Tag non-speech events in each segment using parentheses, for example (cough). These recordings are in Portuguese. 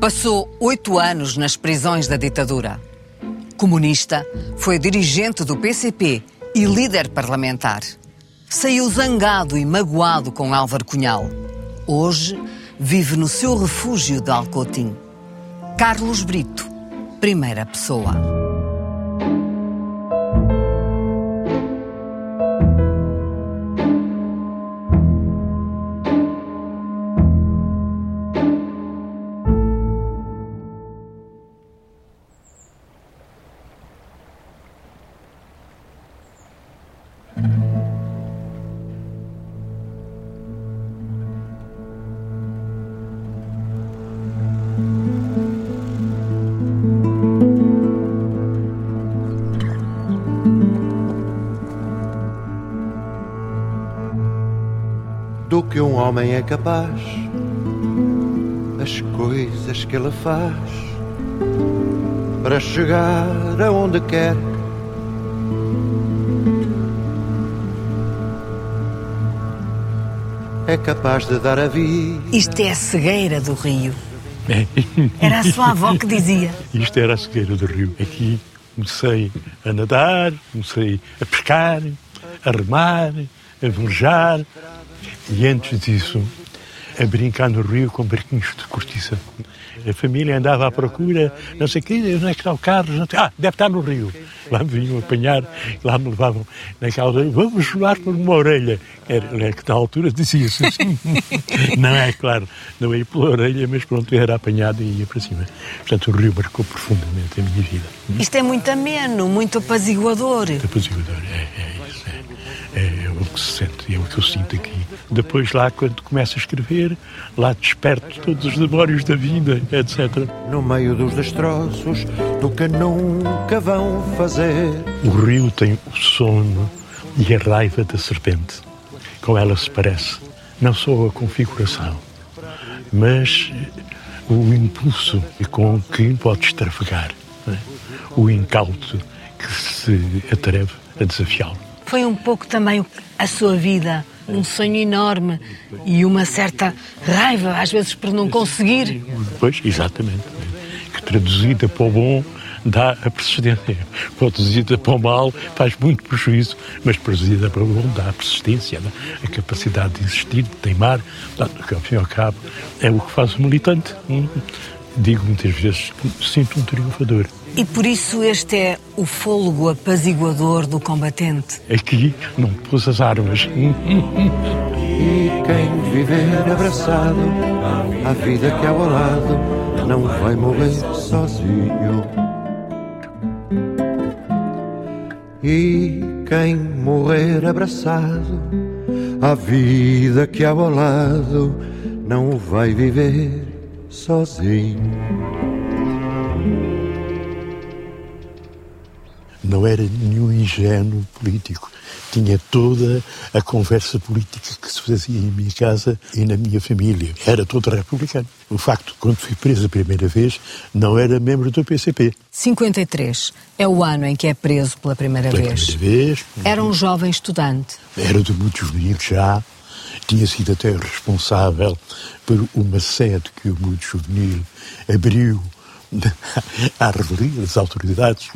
Passou oito anos nas prisões da ditadura. Comunista, foi dirigente do PCP e líder parlamentar. Saiu zangado e magoado com Álvaro Cunhal. Hoje vive no seu refúgio de Alcotim. Carlos Brito, primeira pessoa. Homem é capaz, as coisas que ele faz para chegar aonde quer. É capaz de dar a vida. Isto é a cegueira do rio. (laughs) Era a sua avó que dizia. Isto era a cegueira do rio. Aqui comecei a nadar, comecei a pescar, a remar, a velejar, e antes disso, a brincar no rio com barquinhos de cortiça. A família andava à procura, não sei o quê, onde é que está o Carlos? Não sei, ah, deve estar no rio. Lá me vinham apanhar, lá me levavam naquela altura, vamos jogar por uma orelha. Era, era que na altura dizia-se assim. (laughs) não é, claro, não ia pela orelha, mas pronto, era apanhado e ia para cima. Portanto, o rio marcou profundamente a minha vida. Isto é muito ameno, muito apaziguador. Muito apaziguador, é, é. É, é o que se sente, é o que eu sinto aqui. Depois lá, quando começo a escrever, lá desperto todos os demónios da vida, etc. No meio dos destroços do que nunca vão fazer. O rio tem o sono e a raiva da serpente. Com ela se parece. Não só a configuração, mas o impulso com que pode extravagar. É? O incauto que se atreve a desafiá-lo. Foi um pouco também a sua vida um sonho enorme e uma certa raiva, às vezes, por não conseguir. Pois, exatamente. Que traduzida para o bom dá a persistência. Traduzida para o mal faz muito prejuízo, mas traduzida para o bom dá a persistência, dá a capacidade de insistir, de teimar. Que, ao fim e ao cabo, é o que faz o militante. Hum? Digo muitas vezes que sinto um triunfador. E por isso este é o fôlego apaziguador do combatente. Aqui não pôs as armas. E quem viver abraçado à vida que há ao lado não vai morrer sozinho. E quem morrer abraçado à vida que há ao lado não vai viver sozinho. Não era nenhum ingênuo político. Tinha toda a conversa política que se fazia em minha casa e na minha família. Era todo republicano. O facto, quando fui preso a primeira vez, não era membro do PCP. 53 é o ano em que é preso pela primeira pela vez. Primeira vez. Era um jovem estudante. Era de muitos juvenil já. Tinha sido até responsável por uma sede que o Mundo Juvenil abriu (laughs) à revelia das autoridades,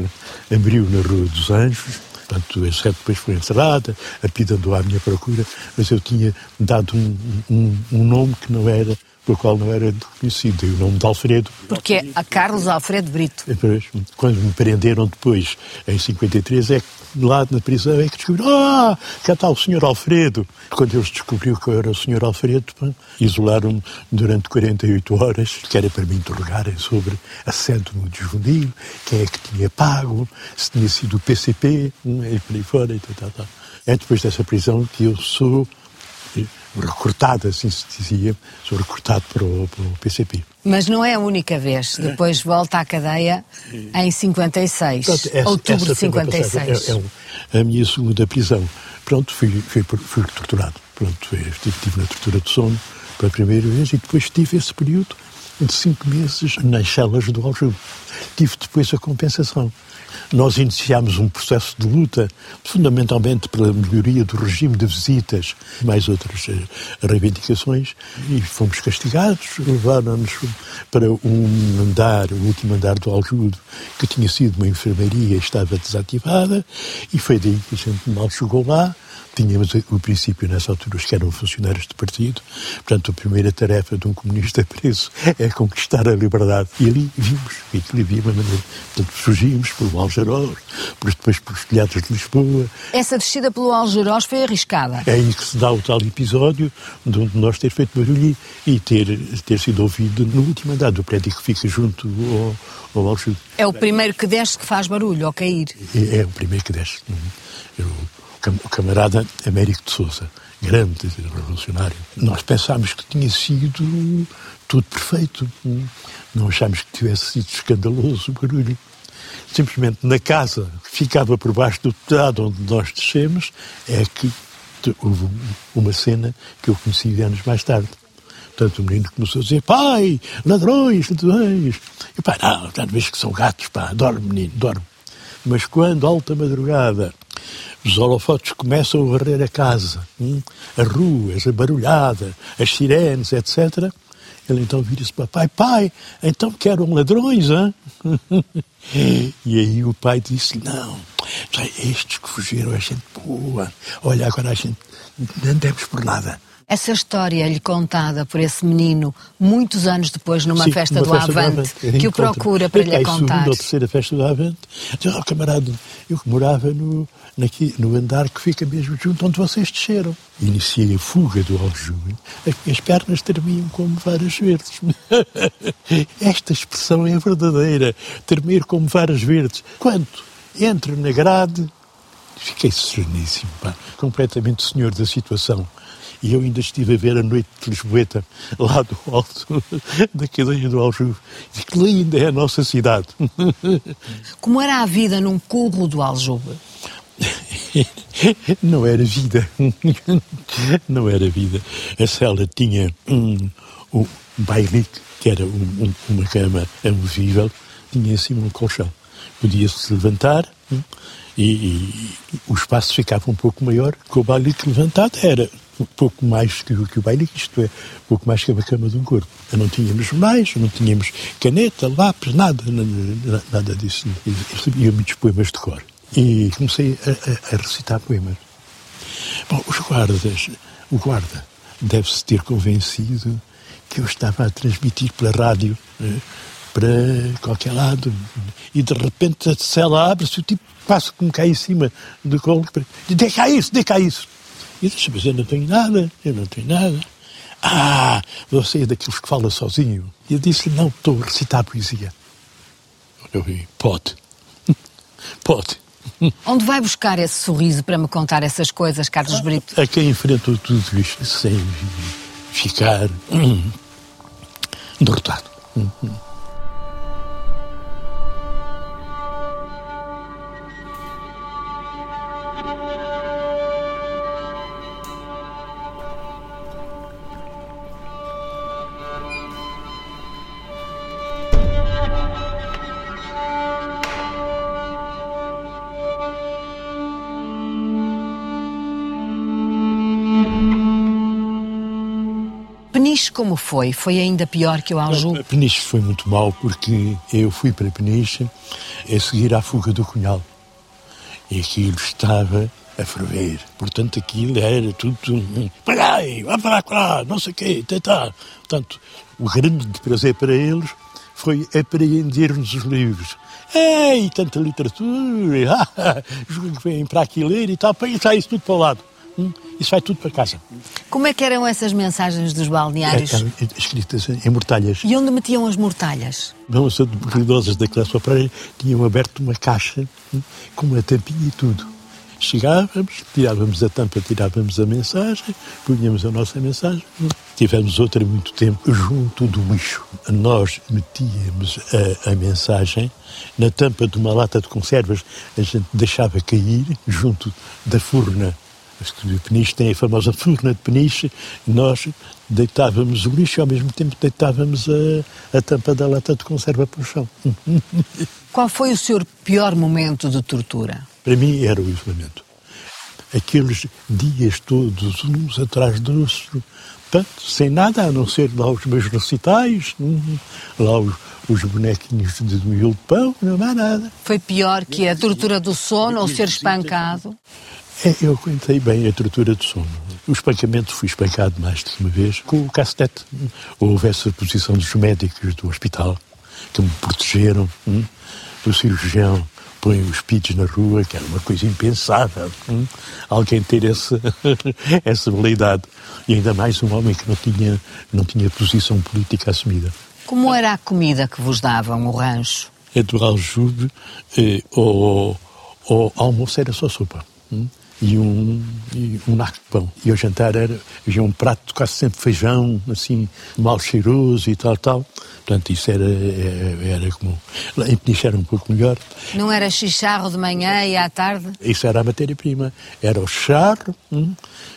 abriu na Rua dos Anjos, portanto, a sede depois foi encerrada, a PID andou à minha procura, mas eu tinha dado um, um, um nome que não era pelo qual não era reconhecido, dei o nome de Alfredo. Porque é a Carlos Alfredo Brito. Depois, quando me prenderam depois, em 53, é que lá na prisão é que descobriram, ah, cá está o senhor Alfredo. Quando eles descobriram que eu era o senhor Alfredo, isolaram-me durante 48 horas, que era para me interrogarem sobre a sede do juvenil, quem é que tinha pago, se tinha sido o PCP, e por aí fora, e tal, tal, tal. É depois dessa prisão que eu sou recortado, assim se dizia, sou recortado para o, para o, PCP. Mas não é a única vez. Depois volta à cadeia em 56, Pronto, essa, outubro de 56. É, é, a minha segunda prisão. Pronto, fui, fui, fui torturado. Pronto, estive, estive na tortura de sono pela primeira vez e depois tive esse período de cinco meses nas celas do Aljube. Tive depois a compensação. Nós iniciámos um processo de luta, fundamentalmente pela melhoria do regime de visitas, mais outras uh, reivindicações, e fomos castigados, levaram-nos para um andar, o último andar do Aljudo, que tinha sido uma enfermaria estava desativada, e foi daí que a gente mal chegou lá, Tínhamos o princípio, nessa altura, os que eram funcionários do partido. Portanto, a primeira tarefa de um comunista (laughs) preso é conquistar a liberdade. E ali vimos, e ali havia uma maneira. Portanto, surgimos pelo Algerós, depois pelos telhados de Lisboa. Essa descida pelo Algerós foi arriscada. É aí que se dá o tal episódio de nós ter feito barulho e ter, ter sido ouvido no último andar do prédio que fica junto ao, ao Algerós. É o primeiro que desce que faz barulho ao cair. É, é o primeiro que desce. Eu, o camarada Américo de Souza, grande revolucionário. Nós pensámos que tinha sido tudo perfeito. Não achámos que tivesse sido escandaloso o barulho. Simplesmente na casa que ficava por baixo do telhado onde nós descemos é que houve uma cena que eu conheci anos mais tarde. Portanto, o menino começou a dizer: Pai, ladrões, ladrões. E pai, não, já vez que são gatos, pá, dorme, menino, dorme. Mas quando, alta madrugada, os holofotes começam a varrer a casa, hein? as ruas, a barulhada, as sirenes, etc. Ele então vira-se para pai, pai, então querem ladrões, hein? (laughs) e aí o pai disse, não, estes que fugiram, a gente boa, olha, agora a gente não demos por nada. Essa história lhe contada por esse menino muitos anos depois numa Sim, festa, do, festa Avante, do Avante, que o procura para lhe contar. segunda ou terceira festa do Avante, disse, oh, camarada, eu morava no, naqui, no andar que fica mesmo junto onde vocês desceram. Iniciei a fuga do Aljube, as minhas pernas tremiam como varas verdes. (laughs) Esta expressão é verdadeira, tremer como varas verdes. Quando entro na grade, fiquei sereníssimo, pá, completamente senhor da situação. E eu ainda estive a ver a noite de Lisboeta, lá do alto (laughs) da cadeia do Aljube. E que linda é a nossa cidade. (laughs) Como era a vida num curro do Aljube? (laughs) Não era vida. Não era vida. A cela tinha um, um que era um, um, uma cama amovível, tinha assim um colchão. Podia-se levantar hum, e, e, o espaço ficava um pouco maior, com o bailique levantado era pouco mais que, que o bailique, isto é, pouco mais que a cama de um corpo. Não tínhamos mais, não tínhamos caneta, lápis, nada, nada, nada disso. Eu recebia muitos poemas de cor e comecei a, a, a recitar poemas. Bom, os guardas, o guarda deve-se ter convencido que eu estava a transmitir pela rádio né, para qualquer lado e de repente a cela abre-se o tipo passa como cai em cima do colo e diz, cá isso, dê cá isso. E disse, mas eu não tenho nada, eu não tenho nada. Ah, você é daqueles que fala sozinho. E eu disse não, estou a recitar poesia. Eu vi, pode, (laughs) pode. Onde vai buscar esse sorriso para me contar essas coisas, Carlos Brito? A quem enfrentou tudo isto sem ficar hum, derrotado. Como foi? Foi ainda pior que o Anjou? Peniche foi muito mal porque eu fui para Peniche a seguir à fuga do Cunhal. E aquilo estava a ferver. Portanto, aquilo era tudo. Pagai, vai para lá, não sei o quê, tentar. Portanto, o grande prazer para eles foi apreender-nos os livros. Ei, tanta literatura, (laughs) os que vêm para aqui ler e tal, põe isso tudo para o lado. Hum? Isso vai tudo para casa. Como é que eram essas mensagens dos balneários? É, escritas em mortalhas. E onde metiam as mortalhas? Não, as idosas da classe operária tinham aberto uma caixa hum, com uma tampinha e tudo. Chegávamos, tirávamos a tampa, tirávamos a mensagem, punhamos a nossa mensagem. Hum. Tivemos outra muito tempo junto do lixo. Nós metíamos a, a, mensagem na tampa de uma lata de conservas, a gente deixava cair junto da furna de Peniche tem a famosa furna de Peniche, nós deitávamos o lixo e ao mesmo tempo deitávamos a, a tampa da lata de conserva para o chão. (laughs) Qual foi o seu pior momento de tortura? Para mim era o isolamento. Aqueles dias todos, uns atrás dos outros, sem nada a não ser lá os meus recitais, hum, lá os, os bonequinhos de miolo de pão, não há nada. Foi pior que a tortura do sono ou ser espancado? É, eu aguentei bem a tortura do sono. O espancamento fui espancado mais de uma vez com o cacetete. Houve essa posição dos médicos do hospital que me protegeram. Hum? O cirurgião põe os pits na rua, que era uma coisa impensável. Hum? Alguém ter (laughs) essa, essa habilidade. E ainda mais um homem que não tinha, não tinha posição política assumida. Como era a comida que vos davam, o rancho? É do aljube, eh, ou, ou almoço era só sopa. Hum? E um, e um naco de pão. E ao jantar era, havia um prato quase sempre feijão, assim, mal cheiroso e tal, tal. Portanto, isso era, era, era como... Em Peniche era um pouco melhor. Não era chicharro de manhã e à tarde? Isso era a matéria-prima. Era o charro, hum,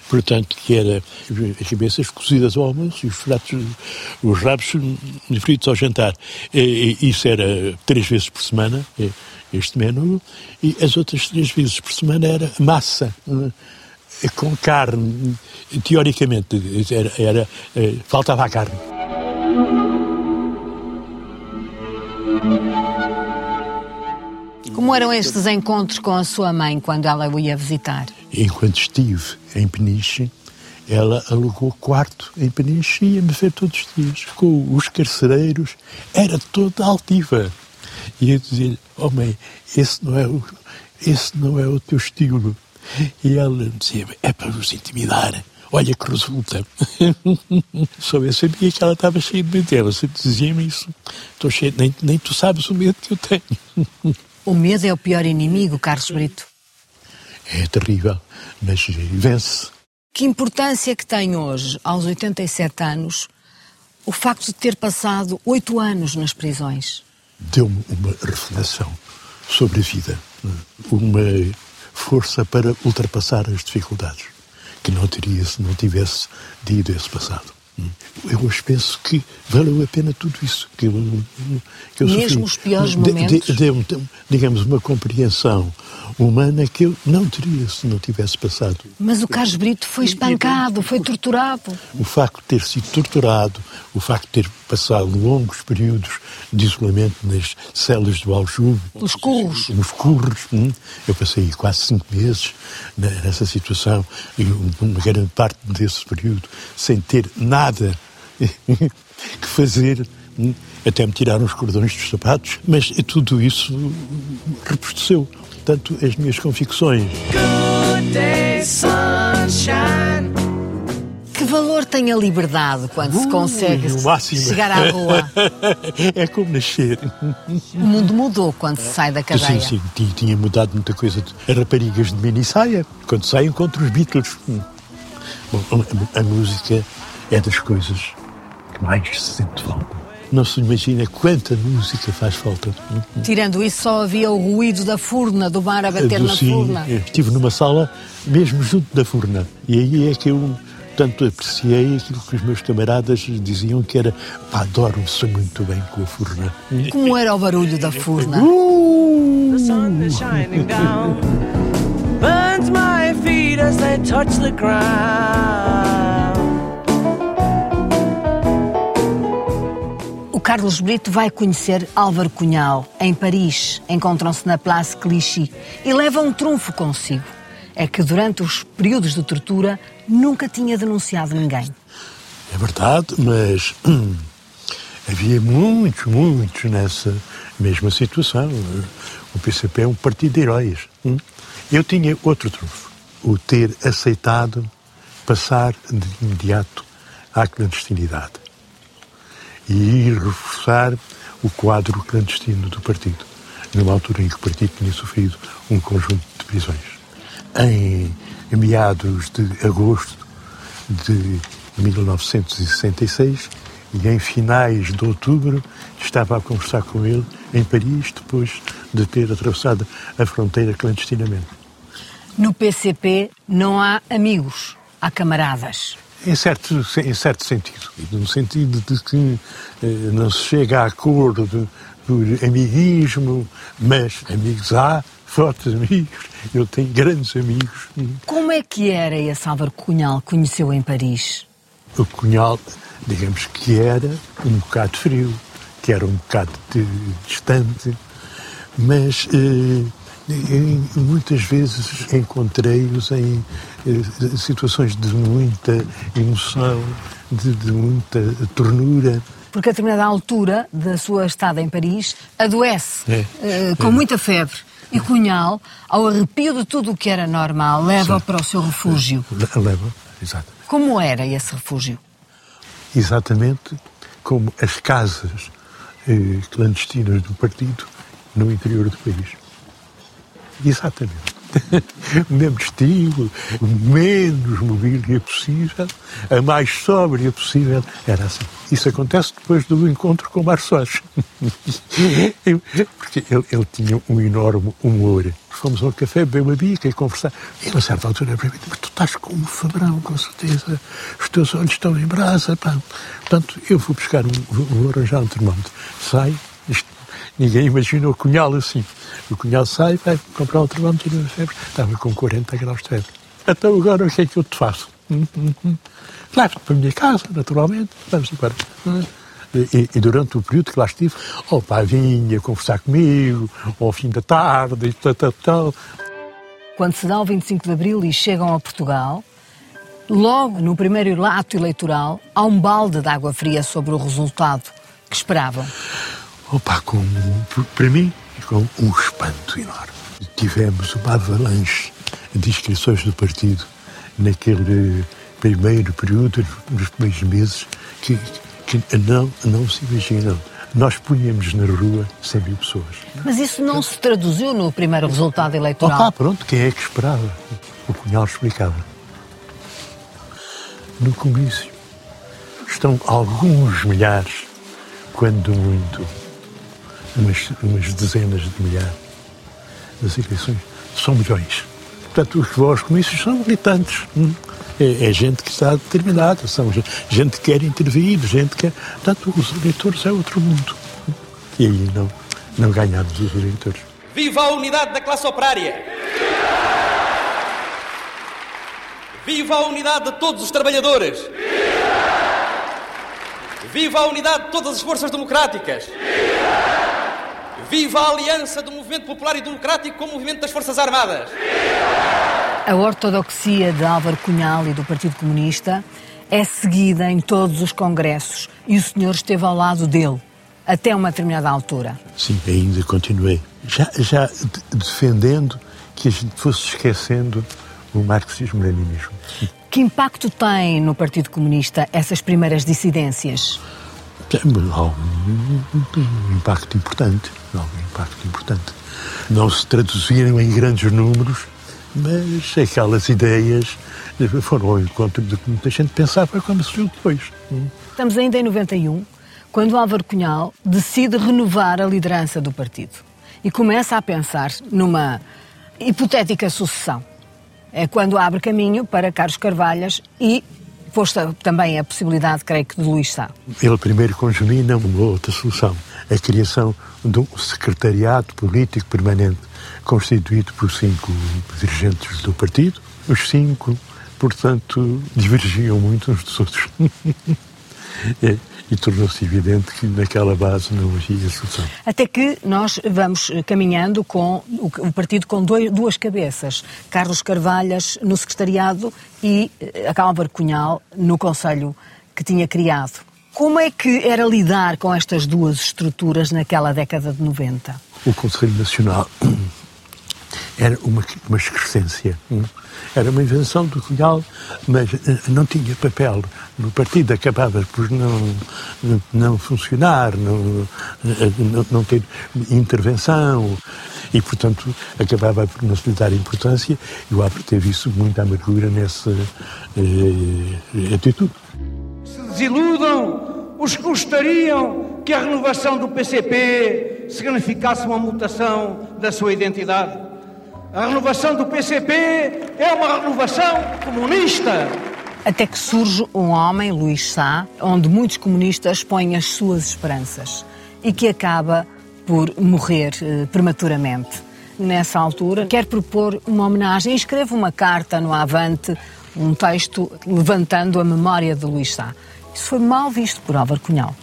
portanto, que era as cabeças cozidas ao almoço e os, pratos, os rabos fritos ao jantar. E, e, isso era três vezes por semana. E, este menu, e as outras três vezes por semana era massa eh, com carne. Teoricamente, era, era eh, faltava a carne. Como eram estes encontros com a sua mãe quando ela o ia visitar? Enquanto estive em Peniche, ela alugou quarto em Peniche e ia-me ver todos os dias. Com os carcereiros, era toda altiva. E eu dizia oh mãe, esse não é o, esse não é o teu estilo. E ela dizia, é para vos intimidar. Olha que resulta. (laughs) Só eu sabia que ela estava cheia de medo. Ela sempre dizia-me isso. Estou cheia, nem, nem tu sabes o medo que eu tenho. O medo é o pior inimigo, Carlos Brito. É terrível, mas vence. Que importância que tem hoje, aos 87 anos, o facto de ter passado oito anos nas prisões? Deu-me uma reflexão sobre a vida, uma força para ultrapassar as dificuldades que não teria se não tivesse ido esse passado. Eu hoje penso que valeu a pena tudo isso que eu, que eu Mesmo sofri. os piores momentos? Deu-me, digamos, uma compreensão humana que eu não teria se não tivesse passado. Mas o Carlos Brito foi espancado, foi torturado. O facto de ter sido torturado, o facto de ter passado longos períodos de isolamento nas celas do Aljube. Nos curros. Nos curros. Hum? Eu passei quase cinco meses nessa situação e uma grande parte desse período sem ter nada (laughs) que fazer. Hum? Até me tiraram os cordões dos sapatos, mas tudo isso reposteceu. Portanto, as minhas convicções. Good day, sunshine valor tem a liberdade quando se consegue chegar à rua? (laughs) é como nascer. O mundo mudou quando se sai da cadeia. Sim, sim, tinha mudado muita coisa. As raparigas de mini saia, quando saem contra os Beatles. Bom, a, a música é das coisas que mais se sente falta. Não se imagina quanta música faz falta. Tirando isso, só havia o ruído da furna, do bar a bater do, na sim, furna. Estive numa sala mesmo junto da furna. E aí é que eu Portanto, apreciei aquilo que os meus camaradas diziam que era pá, adoro-se muito bem com a furna. Como era o barulho da furna? Uh! The sun is shining down Burns my feet as they touch the ground Carlos Brito vai conhecer Álvaro Cunhal em Paris. Encontram-se na Place Clichy e leva um trunfo consigo é que durante os períodos de tortura nunca tinha denunciado ninguém. É verdade, mas hum, (clears throat) havia muitos, muitos nessa mesma situação. O PCP é um partido de heróis. Hum? Eu tinha outro trunfo, o ter aceitado passar de imediato à clandestinidade e ir reforçar o quadro clandestino do partido, numa altura em que o partido tinha sofrido um conjunto de prisões em meados de agosto de 1966 e em finais de outubro estava a conversar com ele em Paris depois de ter atravessado a fronteira clandestinamente. No PCP não há amigos, há camaradas. Em certo, em certo sentido. No sentido de que eh, não se chega a acordo por amiguismo, mas amigos há, fortes amigos. Eu tenho grandes amigos. Como é que era esse Álvaro Cunhal que conheceu em Paris? O Cunhal, digamos que era um bocado frio, que era um bocado distante, mas eh, muitas vezes encontrei-os em eh, situações de muita emoção, de, de muita ternura porque a determinada altura da sua estada em Paris adoece é, uh, com é. muita febre. E Cunhal, ao arrepio de tudo o que era normal, leva para o seu refúgio. Leva, exatamente. Como era esse refúgio? Exatamente como as casas eh, clandestinas do partido no interior do país. Exatamente. o mesmo estilo, menos mobília possível, a mais sóbria possível. Era assim. Isso acontece depois do encontro com o Marçós. (laughs) Porque ele, ele, tinha um enorme humor. Fomos ao café, beber uma bica e conversar. E a certa altura para mim, mas tu estás como um fabrão, com certeza. Os teus olhos estão em brasa. Pá. Portanto, eu vou buscar, um, vou arranjar um termómetro. Sai, isto, ninguém imaginou cunhá-lo assim. O cunhado sai, vai comprar o termómetro de febre. Estava com 40 graus de febre. Então agora o que é que eu te faço? Hum, hum, hum. Para a minha casa, naturalmente. Vamos embora. E, e, durante o período que lá estive, o pai vinha conversar comigo, ao fim da tarde, e tal, tal, tal. Quando se dá o 25 de Abril e chegam a Portugal, logo no primeiro ato eleitoral, há um balde de água fria sobre o resultado que esperavam. Opa, com, para mim, com um espanto enorme. Tivemos uma avalanche de inscrições do partido naquele primeiro período, nos primeiros meses, que, que não, não se imaginam. Nós punhamos na rua 100 mil pessoas. Mas isso não se traduziu no primeiro resultado eleitoral? Ah, pronto, quem é que esperava? O Cunhal explicava. No comício estão alguns milhares, quando muito, umas, umas dezenas de milhares das eleições, são milhões. Portanto, os vós comícios são militantes. Hum? É, é, gente que está determinada, são gente, que quer intervir, gente que quer. Portanto, os eleitores é outro mundo. E aí não, não ganhamos os eleitores. Viva a unidade da classe operária! Viva a unidade de todos os trabalhadores! Viva a unidade de todas as forças democráticas! Viva! Viva a aliança do Movimento Popular e Democrático com o Movimento das Forças Armadas! A ortodoxia de Álvaro Cunhal e do Partido Comunista é seguida em todos os congressos e o senhor esteve ao lado dele até uma determinada altura. Sim, ainda continuei. Já, já defendendo que a gente fosse esquecendo o marxismo-leninismo. Que impacto tem no Partido Comunista essas primeiras dissidências? Tem algum impacto importante, algum impacto importante. Não se traduziram em grandes números, mas aquelas ideias foram ao encontro do que muita gente pensava quando se viu depois. Estamos ainda em 91, quando Álvaro Cunhal decide renovar a liderança do partido e começa a pensar numa hipotética sucessão. É quando abre caminho para Carlos Carvalhas e posta também a possibilidade, creio que, de Luís Sá. Ele primeiro congemina uma outra solução, a criação de um secretariado político permanente constituído por cinco dirigentes do partido. Os cinco, portanto, divergiam muito uns dos outros. (laughs) e, tornou-se evidente que naquela base não havia solução. Até que nós vamos caminhando com o, partido com dois, duas cabeças, Carlos Carvalhas no secretariado e eh, Álvaro Cunhal no Conselho que tinha criado. Como é que era lidar com estas duas estruturas naquela década de 90? O Conselho Nacional (clears throat) era uma, uma excrescência. Hum? Era uma invenção do Cunhal, mas eh, não tinha papel. No partido acabava por não, não funcionar, não, eh, não, não ter intervenção e, portanto, acabava por não se lhe dar importância e o Abra teve isso muita amargura nessa eh, atitude. Se desiludam os que gostariam que a renovação do PCP significasse uma mutação da sua identidade A renovação do PCP é uma renovação comunista. Até que surge um homem, Luís Sá, onde muitos comunistas põem as suas esperanças e que acaba por morrer eh, prematuramente. Nessa altura, quer propor uma homenagem e escreve uma carta no Avante, um texto levantando a memória de Luís Sá. Isso foi mal visto por Álvaro Cunhal.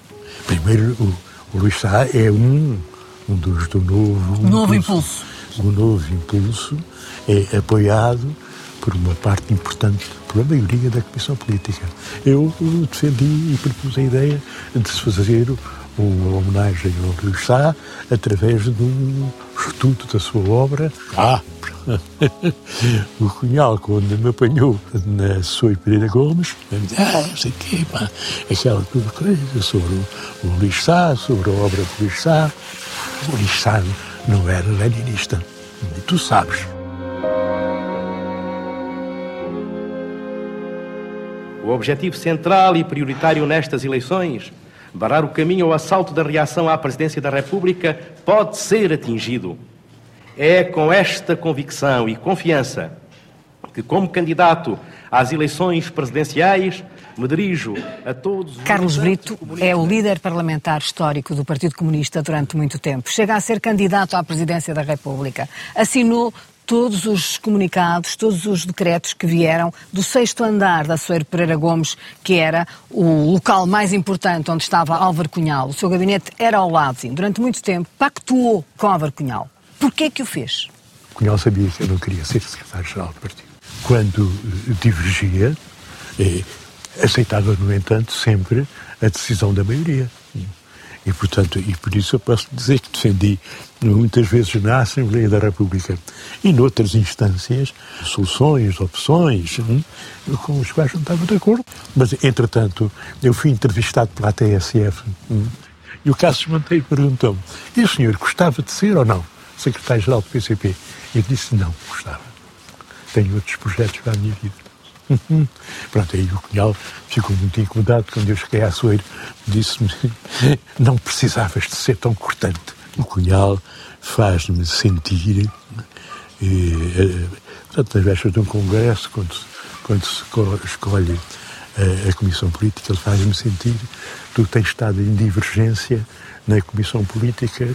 Primeiro, o, o Luís Sá é um, um dos do novo, um novo impulso. impulso. O novo impulso é apoiado por uma parte importante, pela maioria da Comissão Política. Eu defendi e propus a ideia de se fazer uma homenagem ao Luís Sá através de um estudo da sua obra. Ah, (laughs) o Cunhal, quando me apanhou na Soi Pereira Gomes, me disse, ah, não sei o quê, pá, aquela tudo coisa sobre o, o Luís Sá, sobre a obra do Luís Sá. O Luís Sá não era leninista, e tu sabes. O objetivo central e prioritário nestas eleições barrar o caminho ao assalto da reação à presidência da República pode ser atingido. É com esta convicção e confiança que, como candidato às eleições presidenciais, me dirijo a todos. Carlos Brito é o líder parlamentar histórico do Partido Comunista durante muito tempo. Chega a ser candidato à presidência da República. Assinou todos os comunicados, todos os decretos que vieram do sexto andar da Soeiro Pereira Gomes, que era o local mais importante onde estava Álvaro Cunhal. O seu gabinete era ao lado, sim. Durante muito tempo, pactuou com Álvaro Cunhal. Porquê que o fez? Cunhal sabia que eu não queria ser secretário-geral do partido. Quando eh, divergia, eh, aceitava, no entanto, sempre a decisão da maioria. E, portanto, e por isso eu posso dizer que defendi muitas vezes na Assembleia da República e noutras instâncias soluções, opções hum, com os quais não estava de acordo. Mas, entretanto, eu fui entrevistado pela TSF hum, e o Cássio Monteiro perguntou-me e o senhor gostava de ser ou não secretário-geral do PCP? Eu disse não, gostava. Tenho outros projetos para a minha vida. (laughs) Pronto, aí o Cunhal ficou muito incomodado quando eu cheguei à Soeiro. Disse-me: (laughs) Não precisavas de ser tão cortante. O Cunhal faz-me sentir, eh, eh, portanto, nas vésperas de um congresso, quando, quando se escolhe a, a Comissão Política, ele faz-me sentir tu tens estado em divergência na Comissão Política,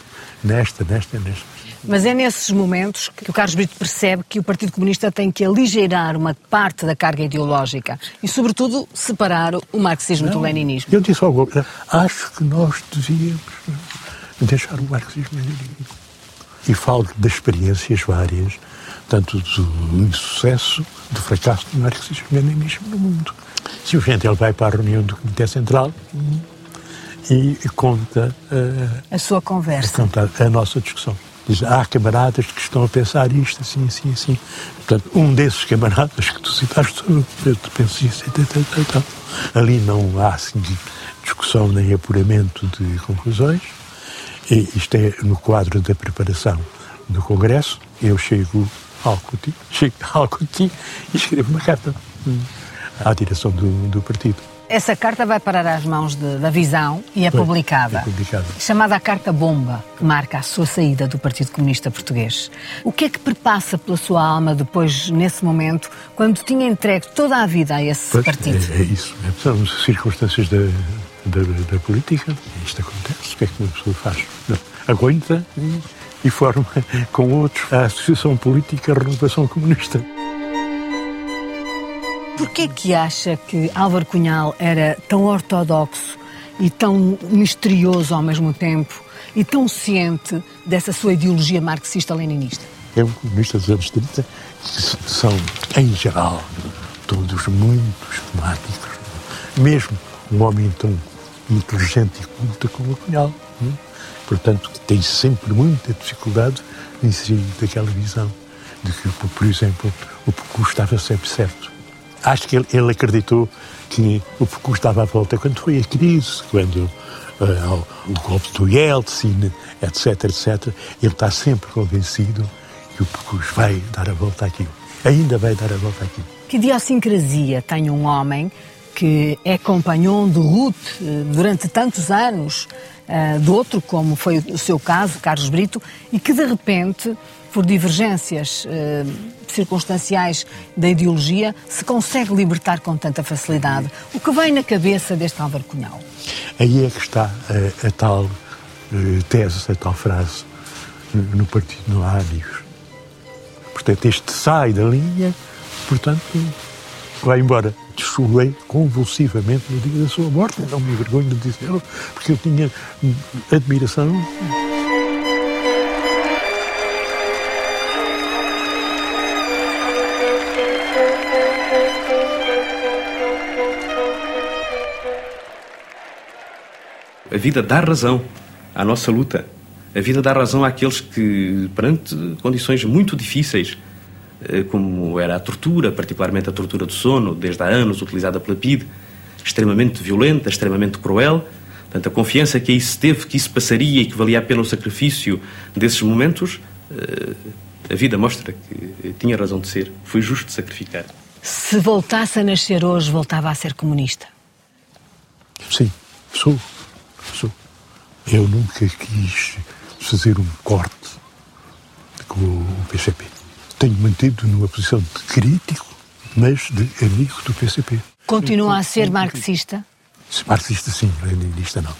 nesta, nesta, nesta. Mas é nesses momentos que o Carlos Brito percebe que o Partido Comunista tem que aligeirar uma parte da carga ideológica e, sobretudo, separar o marxismo Não, do leninismo. Eu disse algo, acho que nós devíamos deixar o marxismo e. E falo das experiências várias, tanto do insucesso, do fracasso do marxismo e leninismo no mundo. Se o gente ele vai para a reunião do Comitê Central e conta uh, a sua conversa, conta a nossa discussão. Diz, há camaradas que estão a pensar isto, assim, assim, assim. Portanto, um desses camaradas que tu citaste, eu penso isso, e tal, tal, tal. Ali não há, assim, discussão nem apuramento de conclusões. E isto é no quadro da preparação do Congresso. Eu chego ao Coutinho, (laughs) chego ao Coutinho e escrevo uma carta hum, à direção do, do partido. Essa carta vai parar às mãos de, da Visão e é publicada. É publicada. Chamada a Carta Bomba, que marca a sua saída do Partido Comunista Português. O que é que perpassa pela sua alma depois, nesse momento, quando tinha entregue toda a vida a esse pois, partido? É, é isso. São circunstâncias da, da, da, política. Isto acontece. O que é que uma pessoa faz? Aguenta e, e forma com outros a Associação Política Renovação Comunista. Porquê que acha que Álvaro Cunhal era tão ortodoxo e tão misterioso ao mesmo tempo e tão ciente dessa sua ideologia marxista-leninista? É um comunista dos anos 30 que são, em geral, todos muito esquemáticos. Mesmo um homem tão inteligente e culto como o Cunhal. Né? Portanto, tem sempre muita dificuldade em sair daquela visão de que, por exemplo, o Foucault estava sempre certo acho que ele, ele, acreditou que o percurso estava à volta quando foi a crise, quando uh, o golpe do Yeltsin, etc, etc. Ele está sempre convencido que o percurso vai dar a volta àquilo. Ainda vai dar a volta àquilo. Que idiosincrasia tem um homem que é companhão de Ruth eh, durante tantos anos uh, de outro, como foi o seu caso, Carlos Brito, e que de repente, por divergências uh, circunstanciais da ideologia, se consegue libertar com tanta facilidade. O que vem na cabeça deste Álvaro Cunhal? Aí é que está a, a tal uh, tese, a tal frase. No partido não há. Portanto, este sai da linha, portanto, vai embora. Chorei convulsivamente no dia da sua morte, não me envergonho de dizê-lo, porque eu tinha admiração. A vida dá razão à nossa luta. A vida dá razão àqueles que, perante condições muito difíceis, como era a tortura, particularmente a tortura do sono, desde há anos utilizada pela PIDE, extremamente violenta, extremamente cruel. Portanto, a confiança que aí se teve que isso passaria e que valia a pena o sacrifício desses momentos, eh, a vida mostra que tinha razão de ser. Foi justo sacrificar. Se voltasse a nascer hoje, voltava a ser comunista? Sim, sou. Sou. Eu nunca quis fazer um corte com o PCP tenho mantido numa posição de crítico, mas de amigo do PCP. Continua a ser marxista? Marxista sim, leninista não.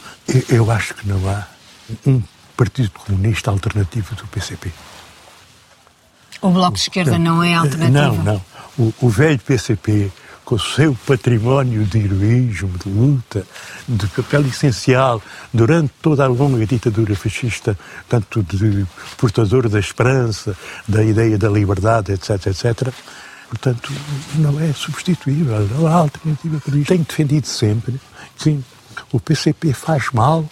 Eu, acho que não há um partido comunista alternativo do PCP. O Bloco de Esquerda não, não é alternativo? Não, não. O, o velho PCP com o seu património de heroísmo, de luta, de papel essencial durante toda a longa ditadura fascista, tanto de portador da esperança, da ideia da liberdade, etc., etc., portanto, não é substituível, não há alternativa para isto. Tenho defendido sempre que o PCP faz mal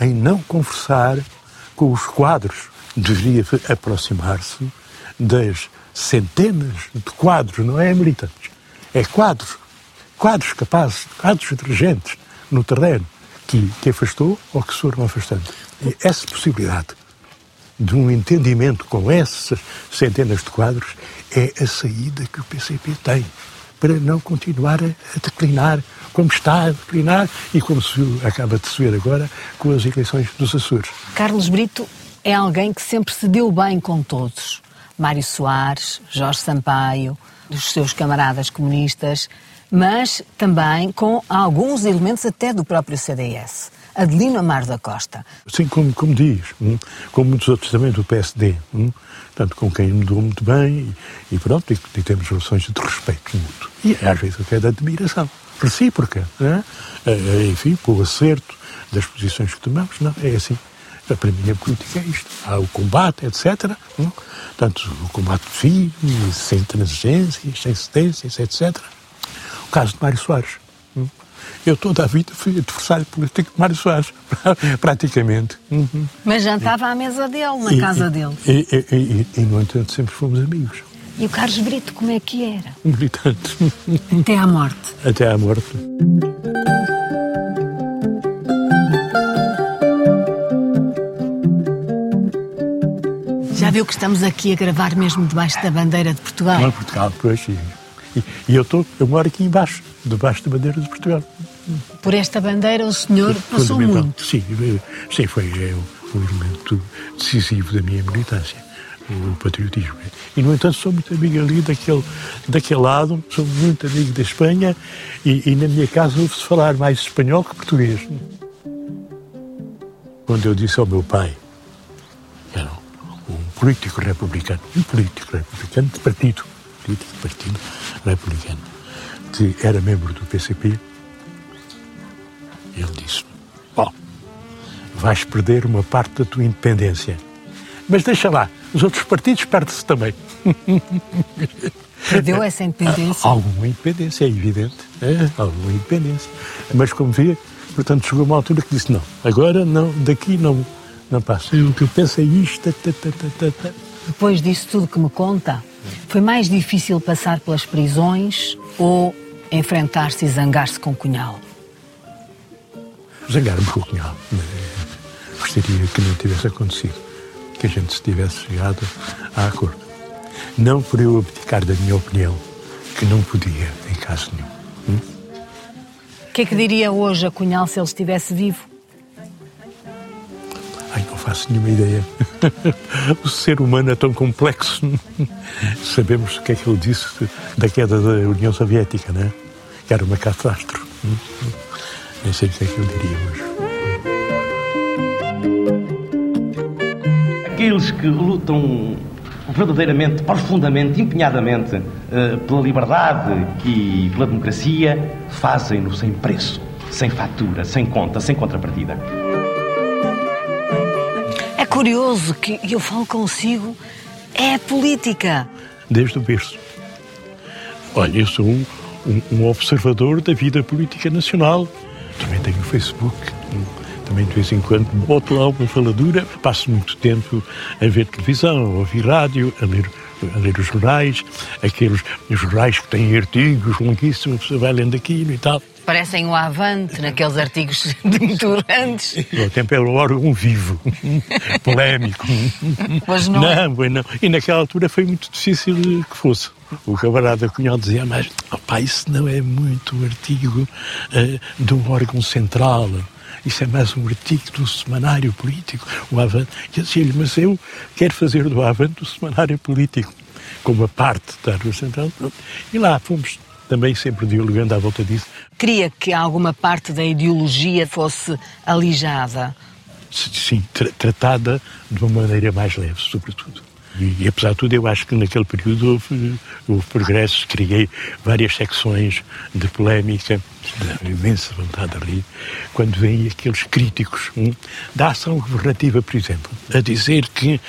em não conversar com os quadros. Deveria aproximar-se das centenas de quadros, não é militantes, é quadros, quadros capazes, quadros inteligentes no terreno que, que afastou ou que foram afastando. E essa possibilidade de um entendimento com essas centenas de quadros é a saída que o PCP tem para não continuar a, declinar como está a declinar e como se acaba de se ver agora com as eleições dos Açores. Carlos Brito é alguém que sempre se deu bem com todos. Mário Soares, Jorge Sampaio, dos seus camaradas comunistas, mas também com alguns elementos até do próprio CDS. Adelino Amar da Costa. Sim, como, como diz, hum, como muitos outros também do PSD, hum, portanto, com quem me dou muito bem e, e pronto, e, e, temos relações de respeito mútuo. E às vezes até de admiração recíproca, né? enfim, pelo acerto das posições que tomamos, não, é assim. Para mim a política é isto. Há o combate, etc. Hum, Portanto, o combate firme, sem transigências, sem cedências, etc. O caso de Mário Soares. Hum? Eu toda a vida fui adversário político de Mário Soares, (laughs) praticamente. Mas já estava à mesa dele, na e, casa dele. E, e, e, e, no entanto, sempre fomos amigos. E o Carlos Brito, como é que era? Militante. Até à morte. Até à morte. Viu que estamos aqui a gravar mesmo debaixo da bandeira de Portugal? Não, Portugal, pois sim. E, e eu, tô, eu moro aqui embaixo, debaixo da bandeira de Portugal. Por esta bandeira o senhor passou muito? Sim, sim foi é, um elemento decisivo da minha militância o patriotismo. E, no entanto, sou muito amigo ali daquele, daquele lado, sou muito amigo da Espanha e, e na minha casa ouve-se falar mais espanhol que português. Quando eu disse ao meu pai, político republicano, um político republicano de partido, político de partido republicano, que era membro do PCP, ele disse: Bom, vais perder uma parte da tua independência. Mas deixa lá, os outros partidos perdem-se também. (laughs) Perdeu essa independência? (laughs) Alguma independência, é evidente. É, alguma independência. Mas como via, portanto, chegou uma altura que disse: não, agora não, daqui não, não passa. O que eu penso é isto. Depois disso tudo que me conta, foi mais difícil passar pelas prisões ou enfrentar-se e zangar-se com o Cunhal? Zangar-me com o Cunhal. Gostaria que não tivesse acontecido, que a gente se tivesse chegado a acordo. Não por eu abdicar da minha opinião, que não podia, em caso nenhum. Hum? O que é que diria hoje a Cunhal se ele estivesse vivo? Faço nenhuma ideia. (laughs) o ser humano é tão complexo. (laughs) Sabemos o que é que ele disse da queda da União Soviética, né? Que era uma catástrofe. Nem sei o que é que eu diria hoje. Aqueles que lutam verdadeiramente, profundamente, empenhadamente uh, pela liberdade e pela democracia, fazem-no sem preço, sem fatura, sem conta, sem contrapartida. Curioso que eu falo consigo, é política. Desde o berço. Olha, eu sou um, um, um observador da vida política nacional. Também tenho o Facebook. Também de vez em quando boto lá uma faladura. Passo muito tempo a ver televisão, a ouvir rádio, a ler, a ler os jornais, aqueles jornais que têm artigos longuíssimos, você vai lendo aquilo e tal. Parecem o Avante, naqueles artigos (laughs) demotorantes. O tempo era o órgão vivo, (laughs) polémico. Pois não. Não, pois não. E naquela altura foi muito difícil que fosse. O camarada Cunhal dizia, mas opá, isso não é muito artigo uh, de um órgão central. Isso é mais um artigo do semanário político, o Avante. E eu dizia-lhe, mas eu quero fazer do Avante o semanário político, como a parte da órgão central. E lá fomos também sempre dialogando à volta disso. Queria que alguma parte da ideologia fosse alijada. Sim, tra tratada de uma maneira mais leve, sobretudo. E, e, apesar de tudo, eu acho que naquele período houve, houve progressos, criei várias secções de polémica, de imensa vontade de rir, quando vêm aqueles críticos hum, da ação governativa, por exemplo, a dizer que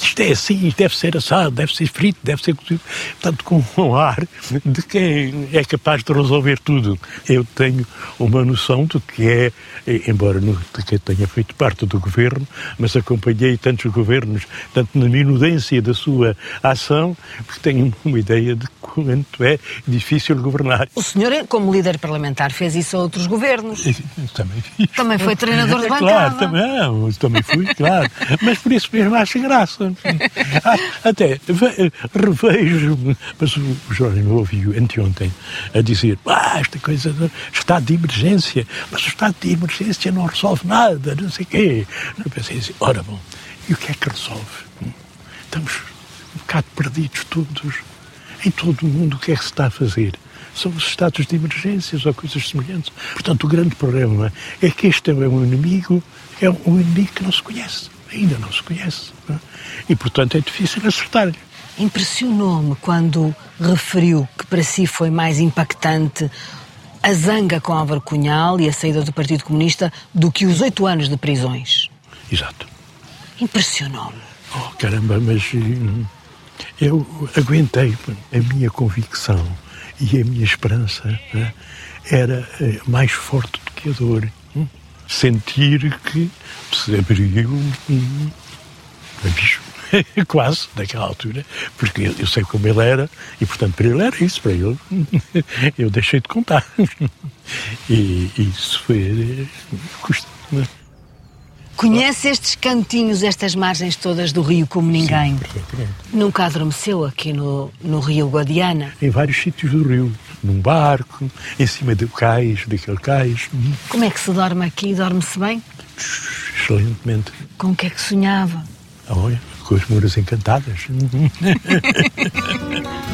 isto é assim, isto deve ser assado, deve ser frito, deve ser cozido, portanto, com (laughs) um ar de quem é capaz de resolver tudo. Eu tenho uma noção do que é, embora que tenha feito parte do governo, mas acompanhei tantos governos, tanto na minudência da sua ação, porque tenho uma ideia de quanto é difícil governar. O senhor, como líder parlamentar, fez isso a outros governos. Também fiz. Também foi treinador de (laughs) bancada. Claro, também, também fui, claro. Mas por isso mesmo acho graça. Ah, até revejo, mas o Jorge me ouviu anteontem a dizer, ah, esta coisa do estado de emergência, mas o estado de emergência não resolve nada, não sei o quê. Eu pensei assim, ora bom, e o que é que resolve? Estamos um bocado perdidos todos. Em todo o mundo, o que é que se está a fazer? São os estados de emergências ou coisas semelhantes. Portanto, o grande problema é que este é um inimigo, é um inimigo que não se conhece. Ainda não se conhece. Não é? E, portanto, é difícil acertar-lhe. Impressionou-me quando referiu que para si foi mais impactante a zanga com Álvaro Cunhal e a saída do Partido Comunista do que os oito anos de prisões. Exato. Impressionou-me. Oh, caramba, mas eu aguentei a minha convicção e a minha esperança né, era mais forte do que a dor. Hum? Sentir que se abriu um abismo, (laughs) quase, naquela altura, porque eu, eu, sei como ele era e, portanto, para ele era isso, para ele (laughs) eu deixei de contar. (laughs) E, e isso foi. custa. Conhece estes cantinhos, estas margens todas do rio como ninguém? Sim, Nunca adormeceu aqui no, no rio Guadiana? Em vários sítios do rio. Num barco, em cima do cais, daquele cais. Como é que se dorme aqui? Dorme-se bem? Excelentemente. Com o que é que sonhava? Olha, com as muras encantadas. (laughs)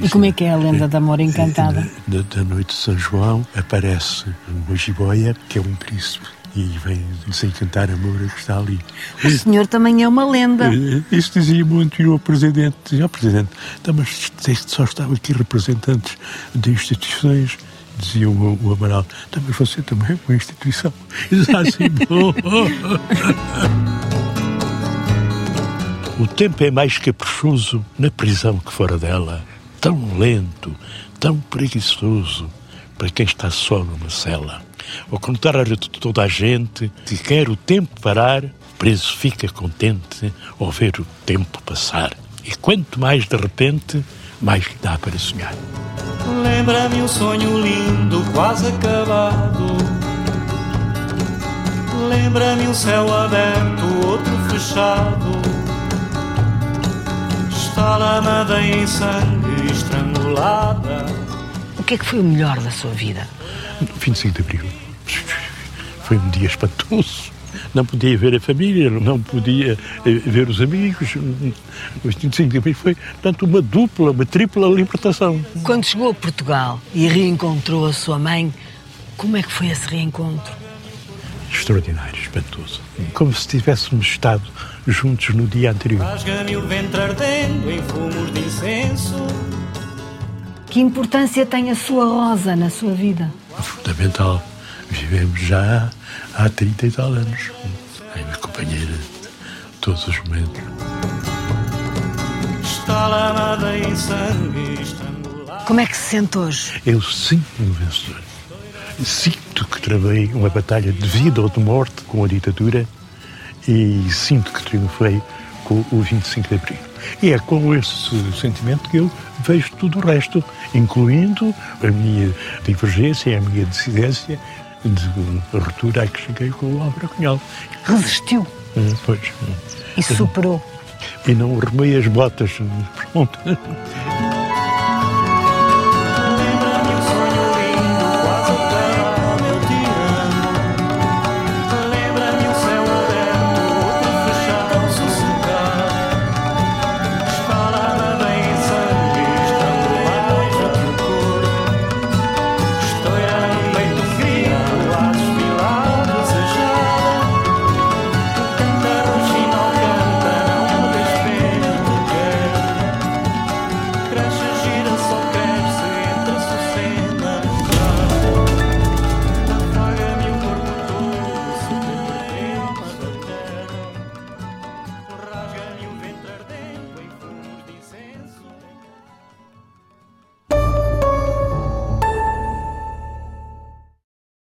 E como é que é a lenda da Moura Encantada? Da, da noite de São João aparece uma jiboia, que é um príncipe, e vem desencantar a Moura que está ali. O senhor também é uma lenda. Isso dizia muito e o Presidente dizia, oh, Presidente, então, mas só estavam aqui representantes de instituições dizia o, o Amaral, então, mas você também é uma instituição. (laughs) assim, (laughs) o tempo é mais caprichoso na prisão que fora dela tão lento, tão preguiçoso para quem está só numa cela. Ao contrário de toda a gente que quer o tempo parar, preso fica contente ao ver o tempo passar. E quanto mais de repente, mais lhe dá para sonhar. Lembra-me um sonho lindo, quase acabado. Lembra-me um céu aberto, outro fechado. Está lamada em sangue, estrangulada. O que é que foi o melhor da sua vida? 25 de Abril. Foi um dia espantoso. Não podia ver a família, não podia eh, ver os amigos. Os 25 de abril foi, portanto, uma dupla, uma tripla libertação. Quando chegou a Portugal e reencontrou a sua mãe, como é que foi esse reencontro? Extraordinário, espantoso. Como se tivéssemos estado juntos no dia anterior. Rasga-me o ventre ardendo em fumos de incenso. Que importância tem a sua rosa na sua vida? Fundamental. Vivemos já há 30 e tal anos. É minha companheira todos os momentos. Está lavada em sangue. Como é que se sente hoje? Eu sinto-me vencedor. Sinto que travei uma batalha de vida ou de morte com a ditadura e sinto que triunfei com o 25 de Abril. E é com esse sentimento que eu vejo tudo o resto, incluindo a minha divergência e a minha dissidência de ruptura a que cheguei com o Álvaro Cunhal. Resistiu Hum, Pois. e superou. E não remei as botas. Pronto.